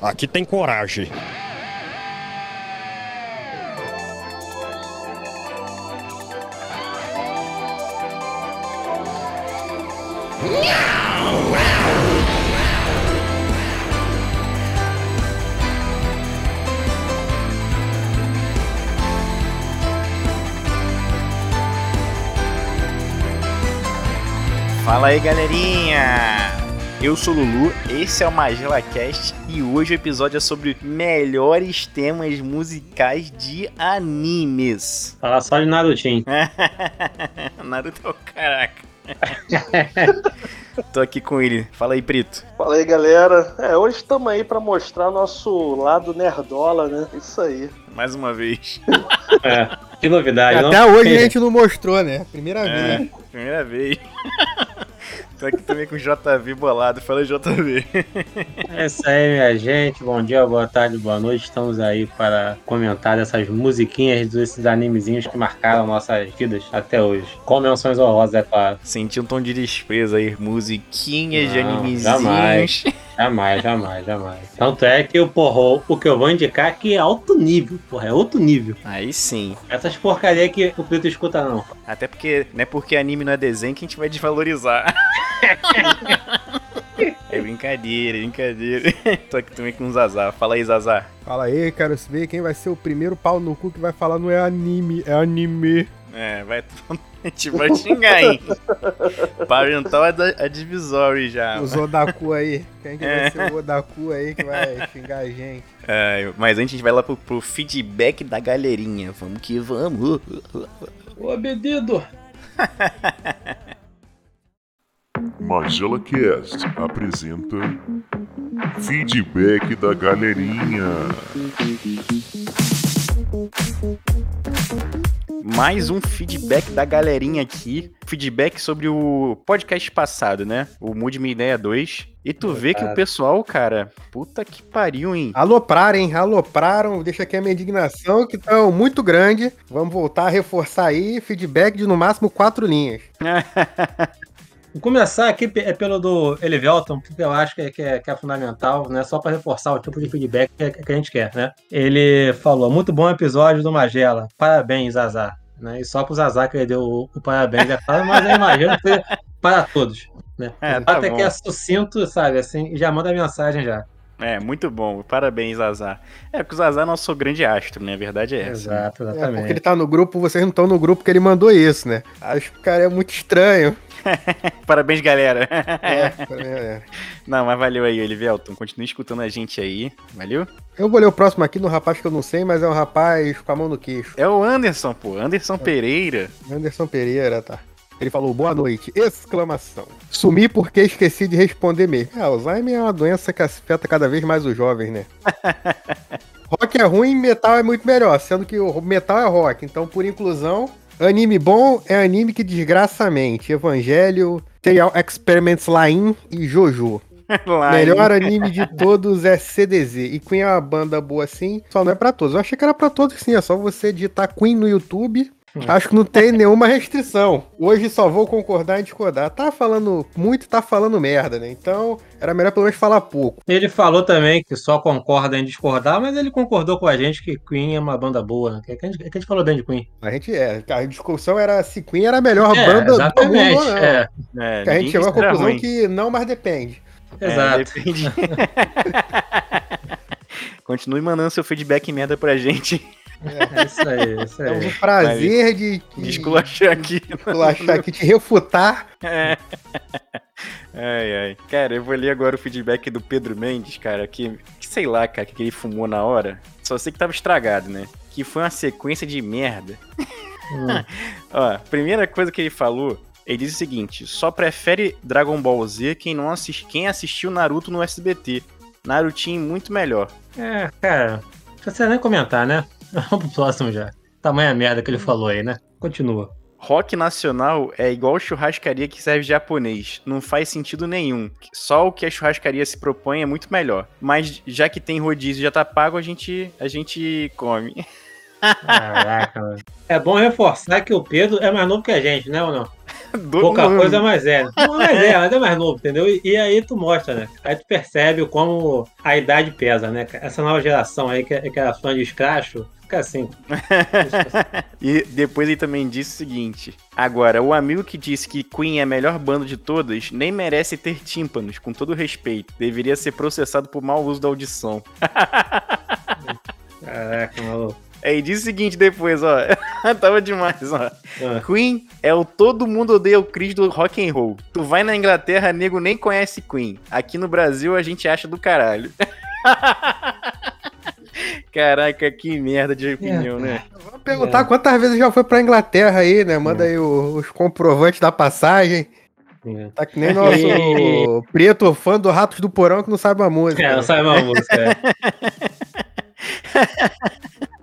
aqui tem coragem. Fala aí, galerinha! Eu sou o Lulu, esse é o Magela Cast e hoje o episódio é sobre melhores temas musicais de animes. Fala só de Narutinho. Naruto, caraca. Tô aqui com ele. Fala aí, Prito. Fala aí, galera. É, hoje estamos aí pra mostrar nosso lado nerdola, né? Isso aí. Mais uma vez. É, que novidade, Até não? hoje a gente não mostrou, né? Primeira É, vez. primeira vez. Tô aqui também com o JV bolado. Fala JV. É isso aí, minha gente. Bom dia, boa tarde, boa noite. Estamos aí para comentar dessas musiquinhas desses animezinhos que marcaram nossas vidas até hoje. Com menções honrosas, é claro. Senti um tom de desprezo aí. Musiquinhas de Não, animezinhos. jamais. Jamais, jamais, jamais. Tanto é que o porro, o que eu vou indicar aqui é alto nível, porra, é outro nível. Aí sim. Essas porcaria que o Preto escuta, não. Até porque não é porque anime não é desenho que a gente vai desvalorizar. é brincadeira, é brincadeira. Tô aqui também com o Zazar. Fala aí, Zazar. Fala aí, quero ver quem vai ser o primeiro pau no cu que vai falar não é anime, é anime. É, vai. A gente vai xingar, hein? Parental é, da, é divisório já. Os Odaku aí. Quem que É. vai ser o Odaku aí que vai xingar a gente? É, mas antes a gente vai lá pro, pro feedback da galerinha. Vamos que vamos. Ô, Bedido! Magela Cast apresenta Feedback da Galerinha. Mais um feedback da galerinha aqui. Feedback sobre o podcast passado, né? O Mood Me Ideia 2. E tu vê que o pessoal, cara, puta que pariu, hein? Alopraram, hein? Alopraram. Deixa aqui a minha indignação, que estão muito grande. Vamos voltar a reforçar aí. Feedback de no máximo quatro linhas. Vou começar aqui é pelo do Elivelton, porque eu acho que é, que é- que é fundamental, né? Só para reforçar o tipo de feedback que, que a gente quer, né? Ele falou: muito bom episódio do Magela. Parabéns, Azar. Né? E só pro Zazar que ele deu o, o parabéns, é claro, mas eu imagino que seja para todos. Né? É, tá Até bom. que é sucinto, sabe? Assim, e já manda a mensagem já. É, muito bom. Parabéns, Zazar. É, porque o Zazar é nosso grande astro, né? A verdade é essa. Exato, É, exatamente. porque ele tá no grupo, vocês não estão no grupo que ele mandou isso, né? Acho que o cara é muito estranho. Parabéns, galera. É, é. Não, mas valeu aí, Elivelton. Continue escutando a gente aí. Valeu? Eu vou ler o próximo aqui no rapaz que eu não sei, mas é um rapaz com a mão no queixo. É o Anderson, pô. Anderson Pereira. Anderson Pereira, tá. Ele falou boa noite, exclamação. Sumi porque esqueci de responder mesmo. É, Alzheimer é uma doença que afeta cada vez mais os jovens, né? rock é ruim, metal é muito melhor, sendo que o metal é rock. Então, por inclusão, anime bom é anime que desgraça a mente. Evangelho, Serial Experiments Lain e Jojo. Melhor anime de todos é CDZ. E Queen é uma banda boa assim, só não é pra todos. Eu achei que era pra todos sim, é só você digitar Queen no YouTube. Acho que não tem nenhuma restrição. Hoje só vou concordar e discordar. Tá falando muito, tá falando merda, né? Então, era melhor pelo menos falar pouco. Ele falou também que só concorda em discordar, mas ele concordou com a gente que Queen é uma banda boa. né? Que a gente, que a gente falou bem de Queen. A gente é, a discussão era se Queen era a melhor É, banda do mundo não. é, É, Que a gente chegou à conclusão ruim. que não, mas depende. É, exato. depende. Continue mandando seu feedback merda pra gente. É isso aí, é isso Temos aí. o prazer de, de Desculachar aqui. esculachar aqui, te refutar. É. Ai, ai. Cara, eu vou ler agora o feedback do Pedro Mendes, cara, que, que sei lá, cara, que ele fumou na hora. Só sei que tava estragado, né? Que foi uma sequência de merda. Hum. Ó, primeira coisa que ele falou, ele diz o seguinte: só prefere Dragon Ball Z quem não assiste, quem assistiu Naruto no SBT. Narutinho muito melhor. É, cara, não precisa nem comentar, né? Vamos pro próximo já. Tamanha merda que ele falou aí, né? Continua. Rock nacional é igual churrascaria que serve japonês. Não faz sentido nenhum. Só o que a churrascaria se propõe é muito melhor. Mas já que tem rodízio e já tá pago, a gente, a gente come. Caraca, mano. É bom reforçar que o Pedro é mais novo que a gente, né ou não? Do Pouca ano. coisa, mas é. Mas é, mas é mais novo, entendeu? E, e aí tu mostra, né? Aí tu percebe como a idade pesa, né? Essa nova geração aí, que, é- que era fã de Scratch, fica assim. E depois ele também disse o seguinte: Agora, o amigo que disse que Queen é a melhor banda de todas nem merece ter tímpanos, com todo respeito. Deveria ser processado por mau uso da audição. Caraca, maluco. Aí disse o seguinte depois, ó. Tava demais, ó. Ah, Queen é o todo mundo odeia o Chris do rock and roll. Tu vai na Inglaterra, nego nem conhece Queen. Aqui no Brasil a gente acha do caralho. Caraca, que merda de opinião, né? Vamos perguntar quantas vezes já foi pra Inglaterra aí, né? Manda aí o- os comprovantes da passagem. é. Tá que nem nosso preto fã do Ratos do Porão que não sabe a música. É, né? não sabe uma música.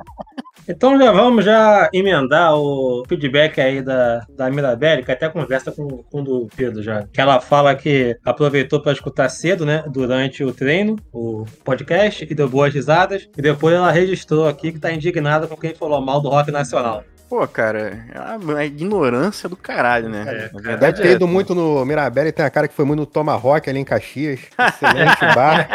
Então já vamos já emendar o feedback aí da, da Mirabelle, que até conversa com, com o Pedro já. Que ela fala que aproveitou para escutar cedo, né? Durante o treino, o podcast, e deu boas risadas. E depois ela registrou aqui que tá indignada com quem falou mal do rock nacional. Pô, cara, é uma ignorância do caralho, né? É, Na Deve verdade ter é. ido muito no Mirabelle, tem a cara que foi muito no Tomahawk ali em Caxias. Excelente bar.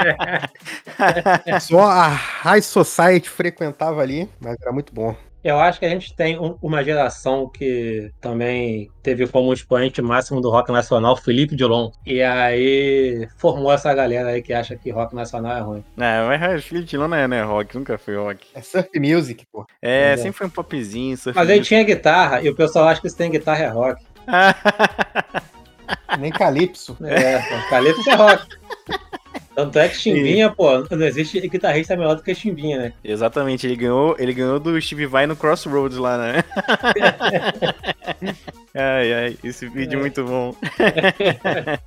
Só a High Society frequentava ali, mas era muito bom. Eu acho que a gente tem um- uma geração que também teve como expoente máximo do rock nacional Felipe Dilon. E aí formou essa galera aí que acha que rock nacional é ruim. Não, mas Felipe Dilon não é, não é rock, nunca foi rock. É surf music, pô. É, É. sempre foi um popzinho. surf Mas ele music. tinha guitarra e o pessoal acha que se tem guitarra é rock. Nem Calypso. É, pô, Calypso é rock. Tanto é que Chimbinha, pô, não existe guitarrista melhor do que Chimbinha, né? Exatamente, ele ganhou, ele ganhou do Steve Vai no Crossroads lá, né? ai, ai, esse vídeo é muito bom.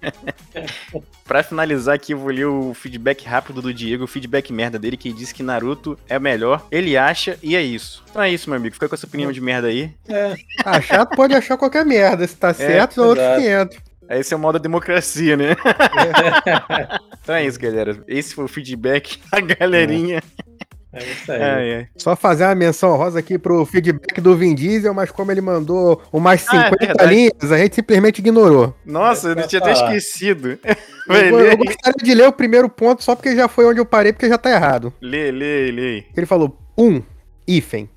pra finalizar aqui, eu vou ler o feedback rápido do Diego, o feedback merda dele, que disse que Naruto é melhor, ele acha, e é isso. Então é isso, meu amigo, fica com essa opinião de merda aí. É, Achar, tu pode achar qualquer merda. Se tá certo, é outros exato. 500. Esse é o modo da democracia, né? então é isso, galera. Esse foi o feedback da galerinha. é isso aí. Ai, ai. Só fazer uma menção rosa aqui pro feedback do Vin Diesel, mas como ele mandou umas Ah, é 50 linhas, a gente simplesmente ignorou. Nossa, eu tinha até falar. esquecido. Eu, eu aí. gostaria de ler o primeiro ponto só porque já foi onde eu parei, porque já tá errado. lê, lê, lê. Ele falou, um, hífen.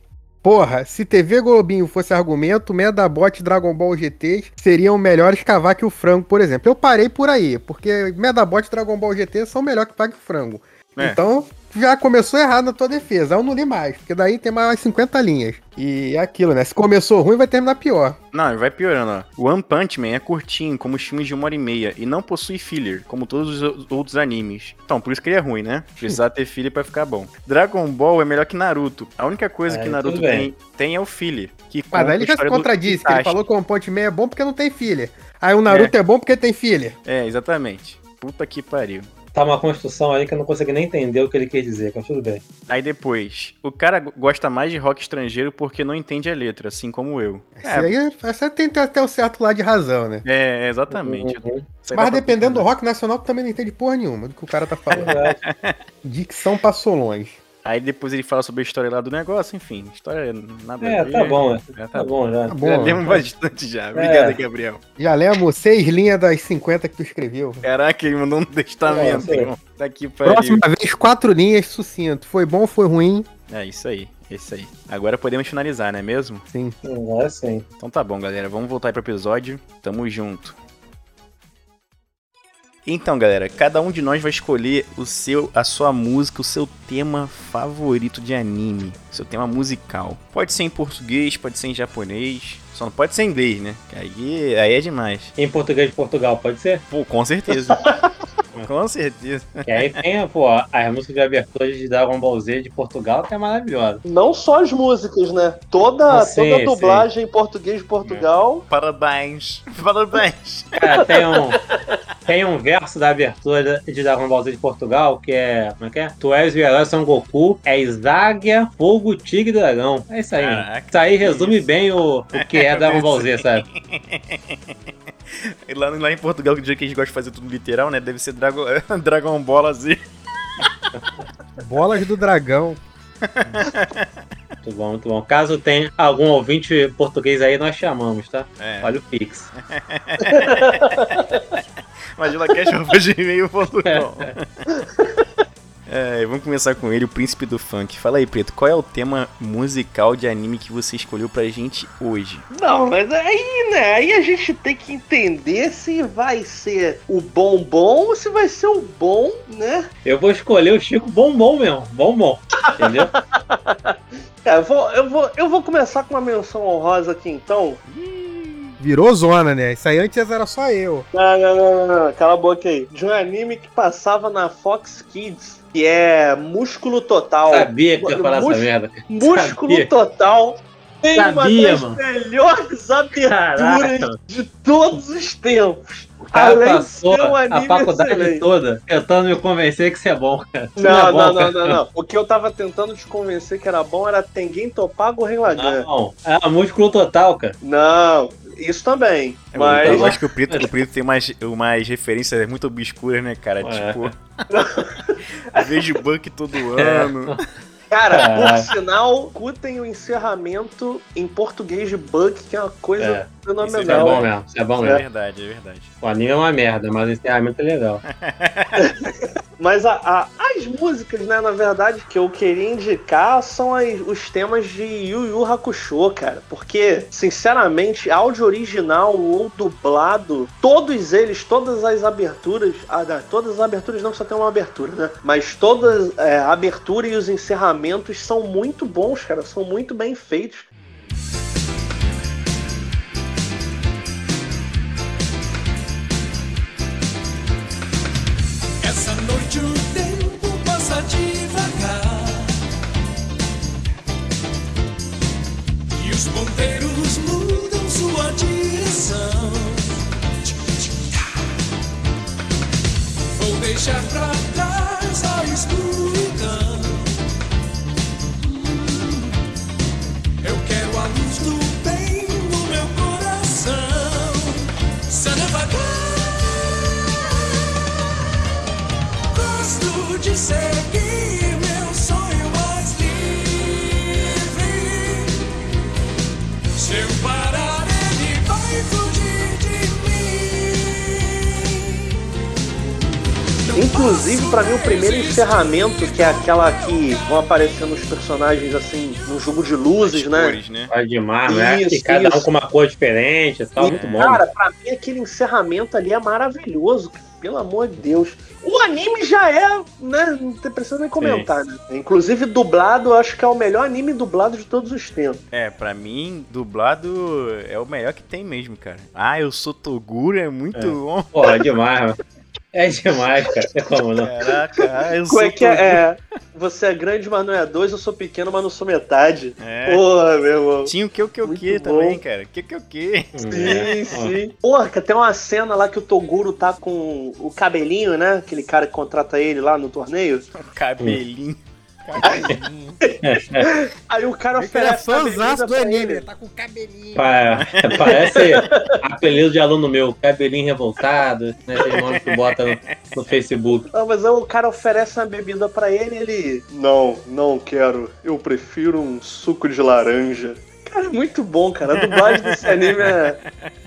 Porra, se TV Globinho fosse argumento, Medabot e Dragon Ball GT seriam melhores que a Vaca e o Frango, por exemplo. Eu parei por aí, porque Medabot e Dragon Ball GT são melhores que Vaca e o Frango. É. Então, já começou errado na tua defesa. Eu não li mais, porque daí tem mais 50 linhas. E é aquilo, né? Se começou ruim, vai terminar pior. Não, vai piorando, ó. One Punch Man é curtinho, como os filmes de uma hora e meia, e não possui filler, como todos os outros animes. Então, por isso que ele é ruim, né? Precisar ter filler pra ficar bom. Dragon Ball é melhor que Naruto. A única coisa É, que Naruto tem, tem é o filler. Que Mas conta aí ele já se contradisse, que ele falou que o One Punch Man é bom porque não tem filler. Aí o Naruto é, bom porque tem filler. É, exatamente. Puta que pariu. Tá uma construção aí que eu não consegui nem entender o que ele quis dizer, mas tudo bem. Aí depois, o cara gosta mais de rock estrangeiro porque não entende a letra, assim como eu. Isso aí, você tem até o certo lado de razão, né? É, exatamente. Uhum. Mas dependendo do rock nacional, tu também não entende porra nenhuma do que o cara tá falando. Verdade. Dicção passou longe. Aí depois ele fala sobre a história lá do negócio, enfim. História nada a É, ver. tá bom, né? Já Tá bom já. Tá bom. Já lemos tá- bastante já. Obrigado, Gabriel. Já lemos seis linhas das 50 que tu escreveu. Caraca, ele mandou um testamento, É, sim. irmão. Tá aqui pariu. Próxima vez, quatro linhas sucinto. Foi bom, foi ruim? É isso aí, é isso aí. Agora podemos finalizar, não é mesmo? Sim. Agora sim. Então tá bom, galera. Vamos voltar aí pro episódio. Tamo junto. Então, galera, cada um de nós vai escolher o seu, a sua música, o seu tema favorito de anime, seu tema musical. Pode ser em português, pode ser em japonês, só não pode ser em inglês, né? Aí, aí é demais. Em português de Portugal, pode ser? Pô, com certeza. com certeza. E aí tem, pô, as músicas de abertura de Dragon Ball Z de Portugal que é maravilhosa. Não só as músicas, né? Toda, Ah, sim, toda a sim. dublagem em português de Portugal. Parabéns. Parabéns. Cara, tem um, tem um verso da abertura de Dragon Ball Z de Portugal que é. Como é que é? Tu és o herói Son Goku, és águia, fogo, tigre e dragão. É isso aí. Caraca, Isso aí resume bem o, o que é Dragon Ball Z, sabe? Lá, lá em Portugal, que o dia que a gente gosta de fazer tudo literal, né? Deve ser Dragon, Dragon Ball Z. Bolas do dragão. Muito bom, muito bom. Caso tenha algum ouvinte português aí, nós chamamos, tá? É. Olha o Pix. MagilaCast.gmail.com É, vamos começar com ele, o príncipe do funk. Fala aí, Preto, qual é o tema musical de anime que você escolheu pra gente hoje? Não, mas aí, né? Aí a gente tem que entender se vai ser o bom bom ou se vai ser o bom, né? Eu vou escolher o Chico Bombom mesmo. Bombom. Entendeu? É, eu vou, eu, vou, eu vou começar com uma menção honrosa aqui então. Virou zona, né? Isso aí antes era só eu. Não, não, não, não, não, cala a boca aí. De um anime que passava na Fox Kids, que é Músculo Total. Sabia que ia falar essa merda. Músculo Sabia. Total tem uma Sabia, das mano. melhores aberturas Caraca. de todos os tempos. O cara Além de passou um a faculdade excelente. toda tentando me convencer que isso é bom, cara. Isso Não, é bom, não, não, cara. não, não. O que eu tava tentando te convencer que era bom era Tengen Topago Renlagan. Não, é músculo total, cara. Não, isso também. Eu, Mas eu acho que o Preto, o Preto tem umas, umas referências muito obscuras, né, cara? É. Tipo, vejo Buck todo É. ano. Cara, por Caraca. sinal, escutem o encerramento em português de Buck, que é uma coisa É. Isso é fenomenal. bom mesmo. Isso é bom É mesmo. verdade, é verdade. O anime é uma merda, mas o encerramento é legal. Mas a- a- as músicas, né, na verdade, que eu queria indicar são as- os temas de Yu Yu Hakusho, cara. Porque, sinceramente, áudio original ou dublado, todos eles, todas as aberturas. Ah, não, todas as aberturas não só tem uma abertura, né? Mas todas é, a abertura e os encerramentos são muito bons, cara. São muito bem feitos. Vou deixar pra trás a escuridão Eu quero a luz do bem no meu coração. Sanavagar Gosto de seguir Inclusive, pra mim, o primeiro encerramento, que é aquela que vão aparecendo os personagens assim, num jogo de luzes, As né? cores, né? Faz demais, né? Isso, E cada um isso. com uma cor diferente e tal. E, Muito bom. Cara, pra mim aquele encerramento ali é maravilhoso, pelo amor de Deus. O anime já é, né? Não tem precisa nem comentar, né? Inclusive, dublado, eu acho que é o melhor anime dublado de todos os tempos. É, pra mim, dublado é o melhor que tem mesmo, cara. Ah, eu sou Toguro, é muito É. bom. Pô, é demais, mano. É demais, cara. Tem como não? Caraca, ah, eu Como sou é que é? É? Você é grande, mas não é dois, eu sou pequeno, mas não sou metade. É. Porra, meu irmão. Tinha o que o que o Muito que bom. também, cara. O que que o que? É. Sim, sim. Porra, tem uma cena lá que o Toguro tá com o cabelinho, né? Aquele cara que contrata ele lá no torneio. Cabelinho. Aí o cara que ele é oferece fãzaço do anime, tá com cabelinho. Pa- Parece apelido de aluno meu, cabelinho revoltado, né? Aquele nome que bota no, no Facebook. Não, mas aí o cara oferece uma bebida pra ele e ele. Não, não quero. Eu prefiro um suco de laranja. Cara, é muito bom, cara. A dublagem desse anime é,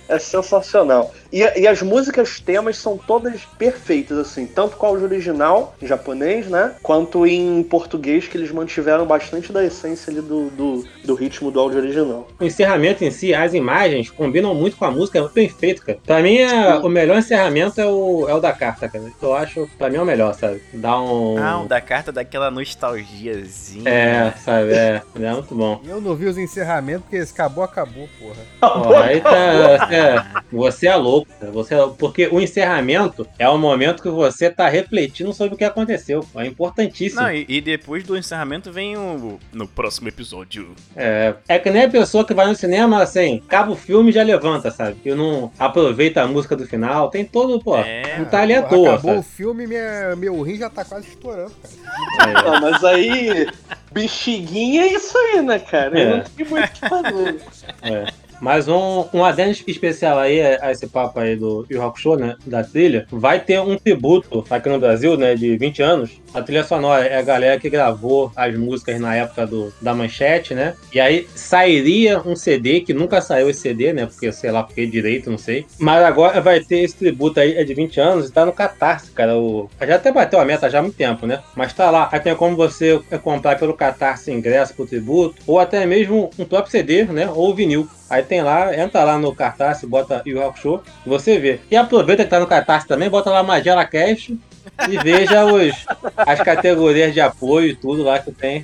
é sensacional. E, e as músicas temas são todas perfeitas, assim, tanto com o áudio original, em japonês, né? Quanto em português, que eles mantiveram bastante da essência ali do, do, do ritmo do áudio original. O encerramento em si, as imagens combinam muito com a música, é muito bem feito, cara. Pra mim, é- o melhor encerramento é o, é o da carta, cara. Eu acho, pra mim, é o melhor, sabe? Dá um. Ah, o da carta daquela nostalgiazinha. É, sabe? É, é muito bom. Eu não vi os encerramentos, porque esse acabou, acabou, porra. Pô, aí tá. É, você é louco, cara. Você é louco, porque o encerramento é o momento que você tá refletindo sobre o que aconteceu. É importantíssimo. Não, e, e depois do encerramento vem o. No próximo episódio. É, é que nem a pessoa que vai no cinema, assim, acaba o filme e já levanta, sabe? E não aproveita a música do final. Tem todo, pô. É, não tá ali à toa, Acabou sabe? o filme, minha, meu rim já tá quase estourando, cara. Não, mas aí. Bexiguinha é isso aí, né, cara? É. Não tem muito o que fazer. É, é. Mas um, um adendo especial aí a esse papo aí do Yu Hakusho, né? Da trilha. Vai ter um tributo aqui no Brasil, né? De 20 anos. A trilha sonora é a galera que gravou as músicas na época do, da manchete, né? E aí sairia um CD, que nunca saiu esse CD, né? Porque, sei lá, porque direito, não sei. Mas agora vai ter esse tributo aí, é de 20 anos, e tá no Catarse, cara. O... Já até bateu a meta já há muito tempo, né? Mas tá lá. Aí tem como você comprar pelo Catarse ingresso pro tributo, ou até mesmo um próprio CD, né? Ou vinil. Aí tem lá, entra lá no cartaz, bota Yu Hakusho, e você vê. E aproveita que tá no cartaz também, bota lá Magela Cash e veja os, as categorias de apoio e tudo lá que tem.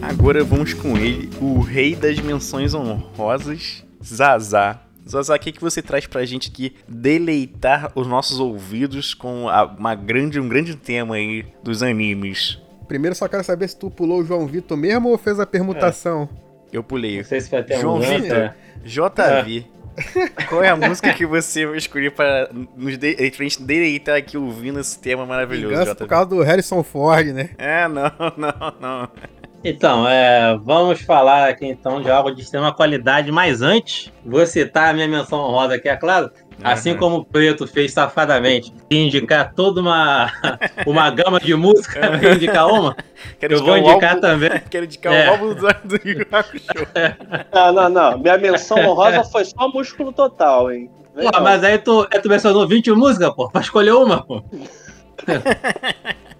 Agora vamos com ele, o rei das menções honrosas, Zazá. Zazá, o que, que você traz pra gente aqui deleitar os nossos ouvidos com a- uma grande, um grande tema aí dos animes? Primeiro só quero saber se tu pulou o João Vitor mesmo ou fez a permutação. Eu pulei. Não sei se vai ter João um lance, Vitor. é. JV. Qual é a música que você vai escolher para nos de... pra gente deleitar aqui ouvindo esse tema maravilhoso, Vingança por JV? causa do Harrison Ford, né? É, não, não, não. Então, é, vamos falar aqui então de algo de extrema qualidade, mas antes, vou citar a minha menção honrosa aqui, é claro. Assim Uhum. como o Preto fez safadamente, indicar toda uma, uma gama de música, pra indicar uma, Quero eu vou indicar álbum- também. Quero indicar É. o álbum do, do Yu Hakusho. Não, não, não. Minha menção honrosa foi só músculo total, hein? Vem Pô, não. mas aí tu, aí tu mencionou 20 músicas, pô, pra escolher uma, pô.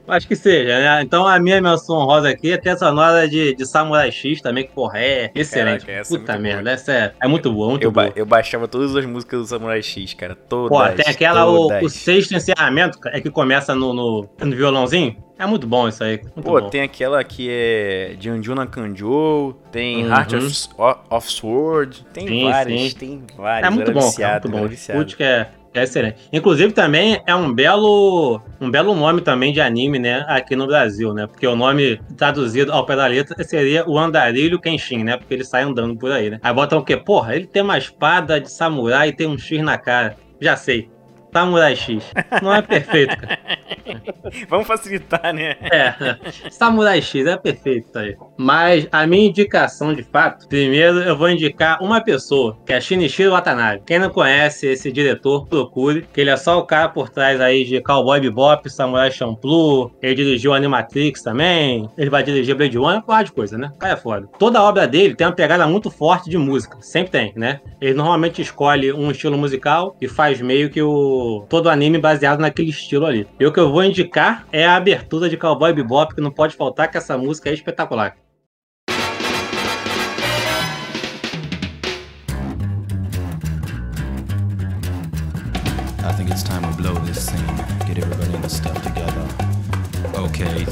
Acho que seja, né? Então a minha menção honrosa aqui é a sonora de, de Samurai X também, que, porra, é excelente. Caraca, essa é Puta muito merda, boa. essa é, é muito boa, muito Eu, ba- boa. eu baixava todas as músicas do Samurai X, cara. Todas. Pô, tem aquela, o, todas. o sexto encerramento, é que começa no, no, no violãozinho. É muito bom isso aí. Muito Pô, bom. tem aquela que é Janjuna Kanjo, tem Uhum. Heart of, o- of Sword, tem Sim, várias, sim. tem várias. É muito bom, cara, viciado, muito eu era bom. viciado. Escute que é, é excelente. Inclusive também é um belo, um belo nome também de anime, né, aqui no Brasil, né? Porque o nome traduzido ao pé da letra seria o Andarilho Kenshin, né? Porque ele sai andando por aí, né? Aí botam o quê? Porra, ele tem uma espada de samurai e tem um X na cara. Já sei. Samurai X. Não é perfeito, cara. Vamos facilitar, né? É, Samurai X é perfeito isso aí. Mas a minha indicação de fato, primeiro eu vou indicar uma pessoa, que é Shinichiro Watanabe. Quem não conhece esse diretor, procure, que ele é só o cara por trás aí de Cowboy Bebop, Samurai Champloo, ele dirigiu Animatrix também, ele vai dirigir Blade Runner, uma de coisa, né? O cara é foda. Toda a obra dele tem uma pegada muito forte de música, sempre tem, né? Ele normalmente escolhe um estilo musical e faz meio que o todo o anime baseado naquele estilo ali. E o que eu vou indicar é a abertura de Cowboy Bebop, que não pode faltar, que essa música é espetacular. I think it's time we blow this scene. Get everybody in the stuff together. Okay,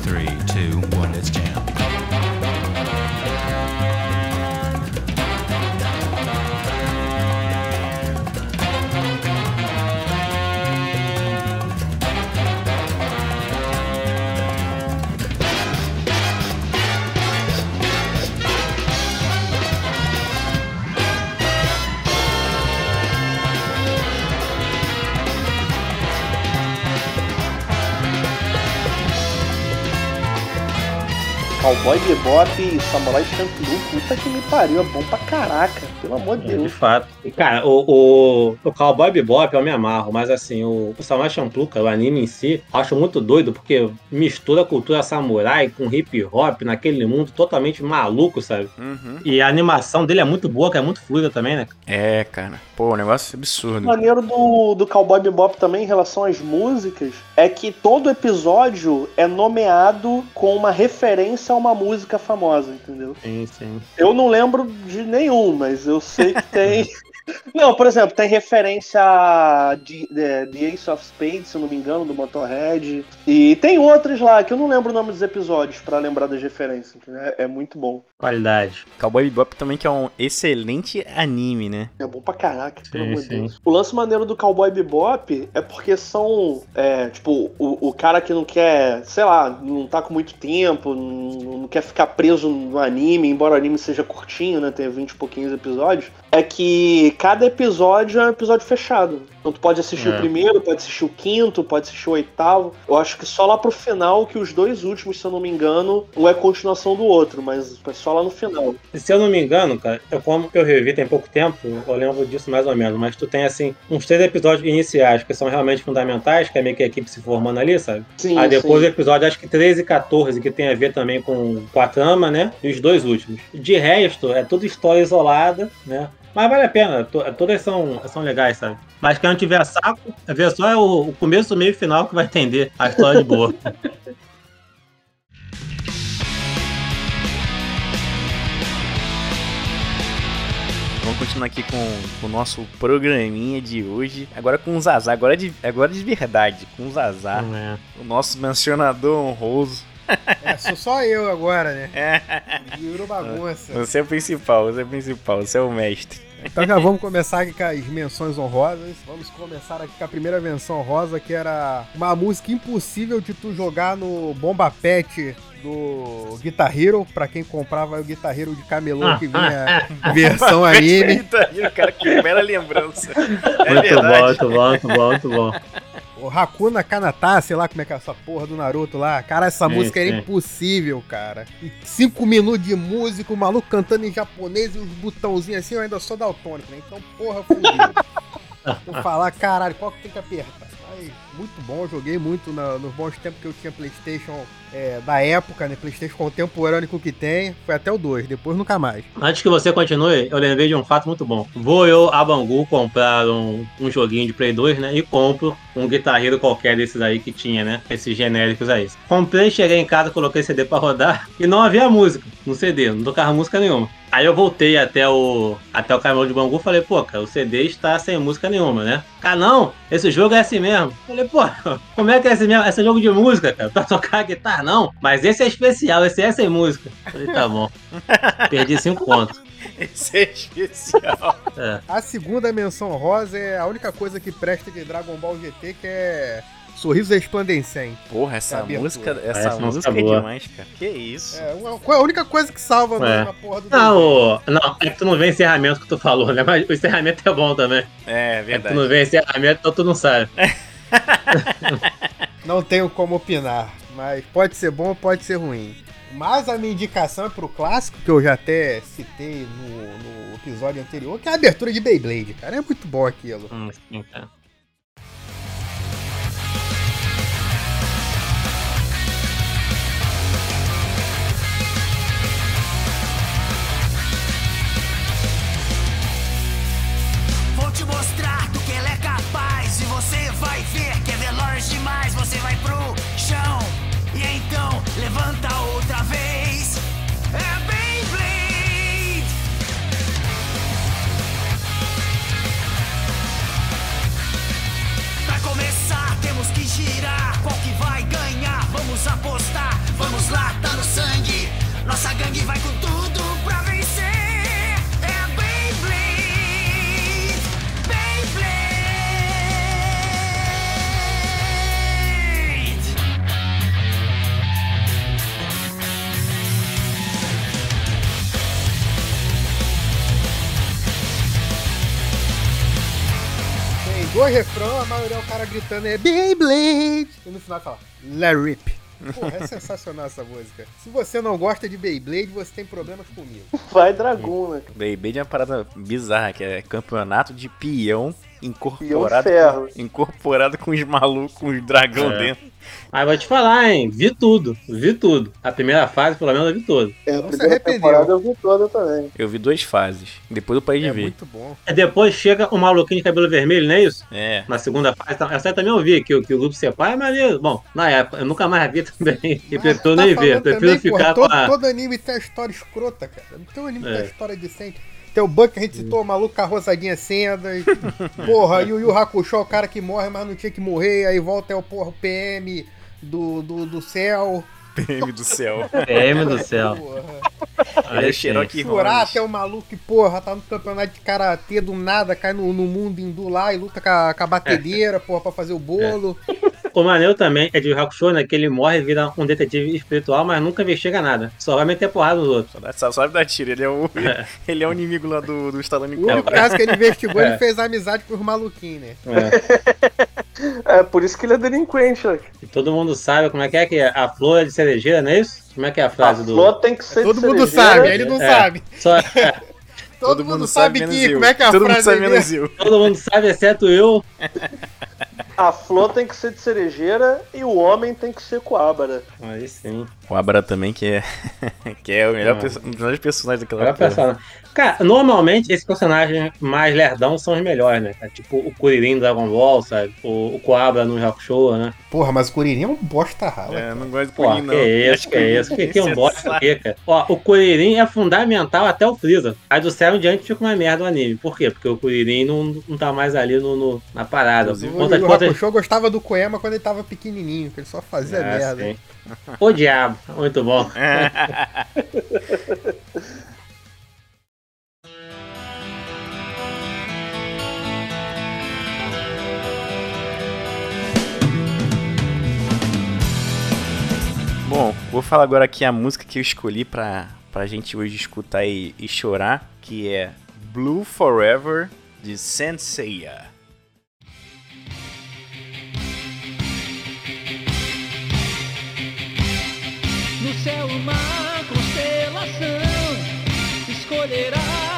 Cowboy Bebop e Samurai Champloo, puta que me pariu, é bom pra caraca, pelo amor de É, de Deus. fato. E, cara, o, o, o Cowboy Bebop eu me amarro, mas assim, o, o Samurai Champloo, cara, o anime em si, eu acho muito doido, porque mistura a cultura samurai com hip hop naquele mundo totalmente maluco, sabe? Uhum. E a animação dele é muito boa, que é muito fluida também, né? É, cara. Pô, o negócio é O absurdo. maneiro do, do Cowboy Bebop também em relação às músicas é que todo episódio é nomeado com uma referência uma música famosa, entendeu? Sim, sim. Eu não lembro de nenhum, mas eu sei que tem. Não, por exemplo, tem referência a The, The- The Ace of Spades, se eu não me engano, do Motorhead. E tem outros lá que eu não lembro o nome dos episódios pra lembrar das referências. entendeu? É, muito bom. Qualidade. Cowboy Bebop também que é um excelente anime, né? É bom pra caraca, pelo amor de. Deus. O lance maneiro do Cowboy Bebop é porque são, é, tipo, o, o cara que não quer, sei lá, não tá com muito tempo, não, não quer ficar preso no anime, embora o anime seja curtinho, né, tenha 20 e pouquinhos episódios, é que cada cada episódio é um episódio fechado. Então tu pode assistir É. o primeiro, pode assistir o quinto, pode assistir o oitavo. Eu acho que só lá pro final que os dois últimos, se eu não me engano, um é continuação do outro, mas é só lá no final. Se eu não me engano, cara, eu, como eu revi tem pouco tempo, eu lembro disso mais ou menos, mas tu tem, assim, uns três episódios iniciais que são realmente fundamentais, que é meio que a equipe se formando ali, sabe? Sim, Aí depois sim. o episódio, acho que 13 e 14, que tem a ver também com, com a trama, né? E os dois últimos. De resto, é tudo história isolada, né? Mas vale a pena, to- todas são, são legais, sabe? Mas quem não tiver saco, ver só é o, o começo, o meio e o final que vai entender a história de boa. Vamos continuar aqui com, com o nosso programinha de hoje. Agora com o Zazá, agora de, agora de verdade, com o Zazá, É. o nosso mencionador honroso. É, sou só eu agora, né? É, Virou bagunça. você é o principal, você é o principal, você é o mestre. Então já vamos começar aqui com as menções honrosas. Vamos começar aqui com a primeira menção honrosa, que era uma música impossível de tu jogar no Bomba Pet do Guitar Hero, pra quem comprava o Guitar Hero de camelô que vinha versão anime. Eita, aí, o cara que bela lembrança. É muito bom, verdade. muito bom, muito bom, muito bom. O Hakuna Kanata, sei lá como é que é essa porra do Naruto lá. Cara, essa Sim, música era sim. impossível, cara. E cinco minutos de música, o maluco cantando em japonês e os botãozinhos assim, eu ainda sou daltônico, né? Então, porra, fudeu. Vou falar, caralho, qual que tem que apertar? Aí, muito bom, joguei muito na- nos bons tempos que eu tinha Playstation é, da época, né? Playstation contemporâneo que tem. Foi até o 2, depois nunca mais. Antes que você continue, eu lembrei de um fato muito bom. Vou eu, a Bangu, comprar um, um joguinho de Play 2, né? E compro um guitarreiro qualquer desses aí que tinha, né? Esses genéricos aí. Comprei, cheguei em casa, coloquei CD pra rodar e não havia música no CD, não tocava música nenhuma. Aí eu voltei até o até o caminhão de Bangu e falei, pô, cara, o CD está sem música nenhuma, né? Ah, não, esse jogo é assim mesmo. Falei, pô, como é que é esse mesmo? Esse é jogo de música, cara, pra tocar guitarra, não. Mas esse é especial, esse é sem música. Falei, tá bom. Perdi cinco pontos. Esse é especial. É. A segunda menção rosa é a única coisa que presta de Dragon Ball GT, que é Sorriso Resplandecente. Porra, essa Abertura. música, essa Essa música música é demais, cara. Que isso? É uma- a única coisa que salva É. na porra do Não, o- não, é que tu não vê encerramento que tu falou, né? Mas o encerramento é bom também. É É que tu verdade. não vê encerramento, então tu não sabe. Não tenho como opinar, mas pode ser bom, pode ser ruim. Mas a minha indicação é pro clássico, que eu já até citei no, no episódio anterior, que é a abertura de Beyblade, cara. É muito bom aquilo. Hum, sim, cara. Te mostrar do que ele é capaz. E você vai ver que é veloz demais. Você vai pro chão E então levanta outra vez. É Beyblade Pra começar temos que girar. Qual que vai ganhar? Vamos apostar. Vamos lá, tá no sangue. Nossa gangue vai com tudo Dois refrões, a maioria é o cara gritando é Beyblade. E no final fala, Let Rip. Porra, é sensacional essa música. Se você não gosta de Beyblade, você tem problemas comigo. Vai Dragon, né? Beyblade é uma parada bizarra, que é campeonato de Peão incorporado, ferro. incorporado com os malucos, com os dragão É. dentro. Mas vou te falar, hein? Vi tudo, vi tudo. A primeira fase, pelo menos, eu vi tudo. É, a Não se primeira arrependeu. temporada eu vi toda também. Eu vi duas fases. Depois eu parei de É ver. muito bom. Aí depois chega o maluquinho de cabelo vermelho, não é isso? É. Na segunda fase, tá- essa aí também eu vi, que, o- que o grupo separa, é maneiro. Bom, na época, eu nunca mais vi também. E Mas prefiro tá nem ver. Prefiro também, ficar porra, com todo, a. todo anime tem a história escrota, cara. Não tem um anime que tem É. a história decente. Tem o Buck que a gente citou, o maluco com a rosadinha senda. e- Porra, e o Yu Hakusho, o cara que morre, mas não tinha que morrer. Aí volta é o porra, o PM do, do, do céu. PM do céu. PM do céu. É Aí Cherokee Furar Holmes. até o maluco que, porra, tá no campeonato de karatê do nada, cai no, no mundo hindu lá e luta com a, com a batedeira, porra, pra fazer o bolo. O maneiro também é de Hakusho, né? Que ele morre e vira um detetive espiritual, mas nunca investiga nada. Só vai meter porrada nos outros. Só, sabe dar tiro. Ele é o, ele é o inimigo lá do, do Stallone O único caso que ele investigou, É. ele fez amizade com os maluquinhos, né? É. É, por isso que ele é delinquente, né? E todo mundo sabe como é que é que a flor é de cerejeira, não é isso? Como é que é a A frase do. flor tem que ser de Todo mundo sabe, ele não É. sabe. Só, Todo, mundo, sabe, menos que. Como é que é a Todo mundo frase sabe dele? menos eu. todo mundo sabe, exceto eu. A flor tem que ser de cerejeira e o homem tem que ser coabra. Aí sim. O Abra também, que é, que é o melhor Ah. perso- um dos melhores personagens daquela porra. personagem. Cara, normalmente esses personagens mais lerdão são os melhores, né? Tipo o Kuririn do Dragon Ball, sabe? O, o Coabra no Hakusho, né? Porra, mas o Kuririn é um bosta rala. É, eu não gosto de Pô, Purin, que não. é Acho isso, que é isso? Que, que é um esse bosta aqui, cara? Ó, o Kuririn é fundamental até o Freeza. Aí do céu em diante fica uma merda o anime. Por quê? Porque o Kuririn não, não tá mais ali no, no- na parada. Inclusive, O quantas... Hakusho gostava do Koema quando ele tava pequenininho, que ele só fazia Ah, merda. sim. O diabo, muito bom. Bom, vou falar agora aqui a música que eu escolhi pra, pra gente hoje escutar e, e chorar, que é Blue Forever, de Senseiya. Céu uma constelação escolherá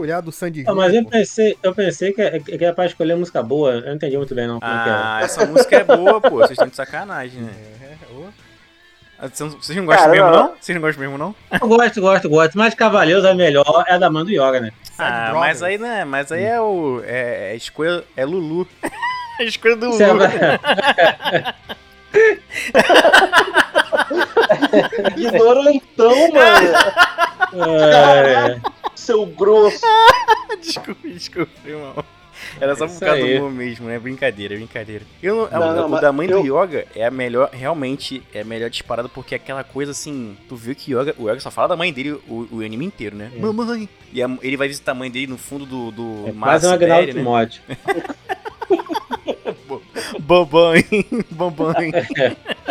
escolher do Sandy Ah, mas eu Júnior, pensei, eu pensei que, que era pra escolher música boa. Eu não entendi muito bem, não. Como é que era. Ah, essa música é boa, pô. Vocês estão de sacanagem, né? pô. Ah, Vocês não- gostam Cara, mesmo, não. Vocês não gostam mesmo, não? Eu gosto, gosto, gosto. Mas Cavaleiros é melhor, é da Mando Yoga, né? Ah, mas aí, né? Mas aí é o. É, é a escolha. É Lulu. a escolha do Lulu. Ignorantão, mano. É. desculpa, desculpa, irmão. Era só por Isso causa aí. do nome mesmo, né? Brincadeira, brincadeira. Eu, não- Não, a- não, o da mãe do eu- Yoga é a melhor, realmente, é a melhor disparada, porque é aquela coisa assim. Tu viu que Yoga, o Yoga só fala da mãe dele o, o anime inteiro, né? É. Mamãe! E a- ele vai visitar a mãe dele no fundo do, do é mar quase um Agnaldo né? Timóteo. Bambam, bambam.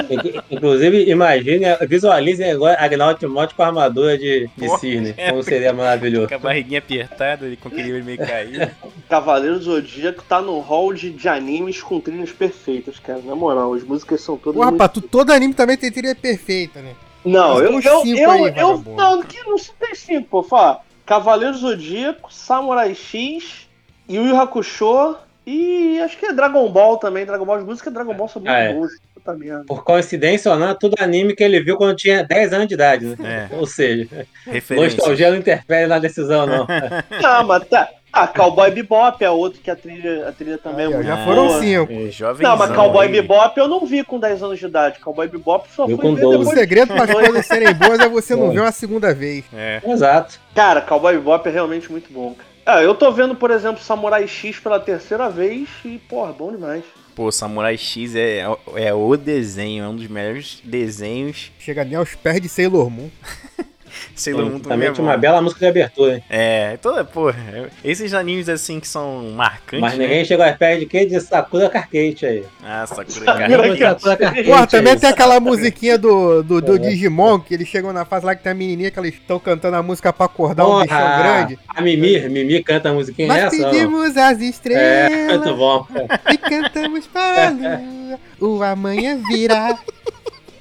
Inclu- Inclusive, imagine, visualizem agora Agnaldo Timóteo com a armadura de, de Porra, cisne. é, Como seria maravilhoso. Com a barriguinha apertada, ele com aquele olho meio caído. Cavaleiro do Zodíaco tá no hall de, de animes com trilhas perfeitas, cara. Na moral, as músicas são todas. Porra, muito- todo anime também tem trilha perfeita, né? Não, eu, eu, eu, aí, eu, vagabundo. não, que não se tem cinco, pô. Fala, Cavaleiro Zodíaco, Samurai X, Yu Yu Hakusho e acho que é Dragon Ball também. Dragon Ball, as músicas de Dragon Ball são muito Ah, é. merda. Por coincidência ou não, é tudo anime que ele viu quando tinha 10 anos de idade, né? É, Ou seja, referência. nostalgia não interfere na decisão, não. Ah, mas tá. Ah, Cowboy Bebop é outro que a trilha, a trilha também Aí, é muito já foram boa. cinco. Jovem Não, mas Cowboy Bebop eu não vi com 10 anos de idade. Cowboy Bebop só Eu fui com ver 12. O depois. segredo para as coisas serem boas é você não ver uma segunda vez. É. Exato. Cara, Cowboy Bebop é realmente muito bom, cara. Ah, eu tô vendo, por exemplo, Samurai X pela terceira vez e, porra, bom demais. Pô, Samurai X é, é o desenho, é um dos melhores desenhos. Chega nem aos pés de Sailor Moon. Sailor Moon também é uma bela música de abertura, hein? É, toda, porra, esses animes assim que são marcantes, Mas né? ninguém chegou a perto de quem? De Sakura Carcate aí. Ah, Sakura Carcate Porra, também tem aquela musiquinha do, do, do É. Digimon, que eles chegam na fase lá que tem a menininha que eles estão cantando a música pra acordar um Porra, bichão grande. A Mimi, Mimi canta a musiquinha Nós essa? ó. pedimos as É, estrelas muito bom. e cantamos para a lua, o amanhã virá.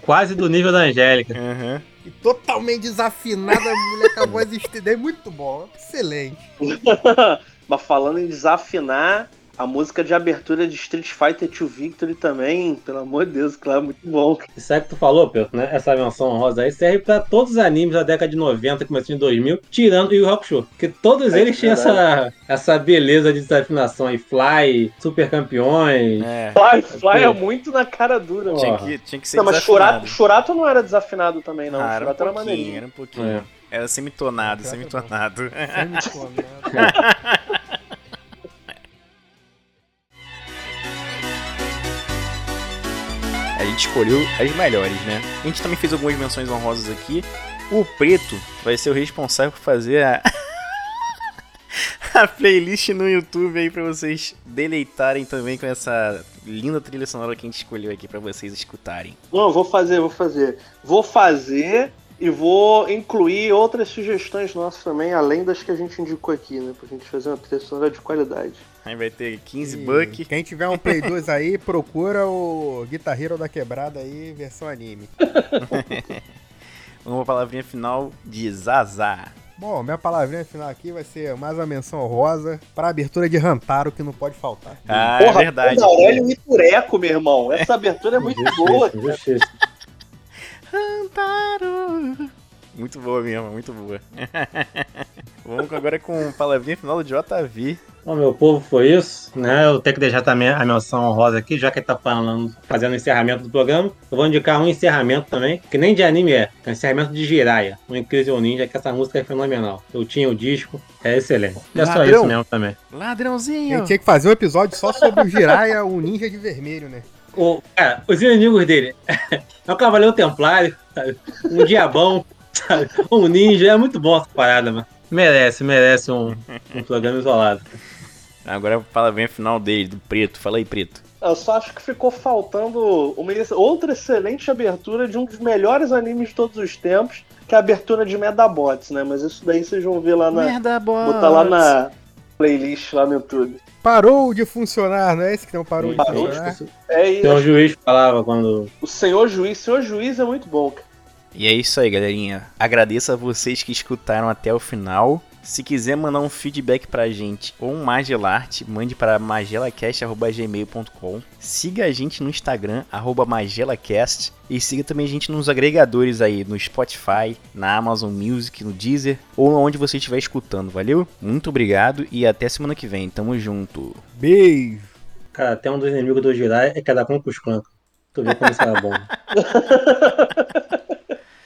Quase do nível da Angélica. Aham. E totalmente desafinada, a mulher com a voz. É muito bom, excelente. Mas falando em desafinar, a música de abertura de Street Fighter 2 Victory também, pelo amor de Deus, claro, muito bom. Isso é que tu falou, Pedro, né? Essa menção honrosa aí serve pra todos os animes da década de 90, começo de 2000, tirando o Yu Yu Hakusho. Porque todos É eles tinham essa, essa beleza de desafinação aí. Fly, Super Campeões. É, Fly, Fly é muito na cara dura, mano. tinha que, tinha que ser Não, mas desafinado. Churato, Churato não era desafinado também, não. Ah, era um Churato era pouquinho, maneirinho. era um pouquinho. É. Era semitonado, é semitonado. A gente escolheu as melhores, né? A gente também fez algumas menções honrosas aqui. O Preto vai ser o responsável por fazer a, a playlist no YouTube aí pra vocês deleitarem também com essa linda trilha sonora que a gente escolheu aqui pra vocês escutarem. Não, vou fazer, vou fazer. Vou fazer e vou incluir outras sugestões nossas também, além das que a gente indicou aqui, né? Pra gente fazer uma trilha sonora de qualidade. Aí vai ter 15 E buck. Quem tiver um Play 2 aí, procura o Guitar Hero da Quebrada aí, versão anime. Uma palavrinha final de Zaza. Bom, minha palavrinha final aqui vai ser mais uma menção rosa pra abertura de Rantaro, que não pode faltar. Ah, Porra, é verdade. Aurélio e Tureco, meu irmão. Essa abertura é muito boa. Justiça. Rantaro. Muito boa mesmo, muito boa. Vamos agora com palavrinha final do JV. Bom, meu povo, foi isso, né? Eu tenho que deixar também a menção honrosa aqui, já que ele tá falando, fazendo o encerramento do programa. Eu vou indicar um encerramento também, que nem de anime é, que é o encerramento de Jiraiya, um Incrível Ninja, que essa música é fenomenal. Eu tinha o disco, é excelente. E é só Ladrão. isso mesmo também. Ladrãozinho. gente tinha que fazer um episódio só sobre o Jiraiya, o ninja de vermelho, né? O, cara, os inimigos dele é um Cavaleiro Templário, sabe? um Diabão, sabe? um ninja, é muito bom essa parada, mano. Merece, merece um, um programa isolado. Agora a palavrinha final dele, do Preto. Fala aí, Preto. Eu só acho que ficou faltando uma outra excelente abertura de um dos melhores animes de todos os tempos, que é a abertura de Medabots, né? Mas isso daí vocês vão ver lá na. Merda, boa. Botar lá na playlist lá no YouTube. Parou de funcionar, não é esse que não parou de Parou de funcionar? É Então o isso. juiz falava quando. O Senhor Juiz, Senhor Juiz é muito bom, cara. E é isso aí, galerinha. Agradeço a vocês que escutaram até o final. Se quiser mandar um feedback pra gente ou um Magelart, mande para magelacast.gmail.com. Siga a gente no Instagram, arroba magelacast. E siga também a gente nos agregadores aí, no Spotify, na Amazon Music, no Deezer, ou onde você estiver escutando, valeu? Muito obrigado e até semana que vem. Tamo junto. Beijo. Cara, até um dos inimigos do Jirai é cada com os Tu vê como isso era bom.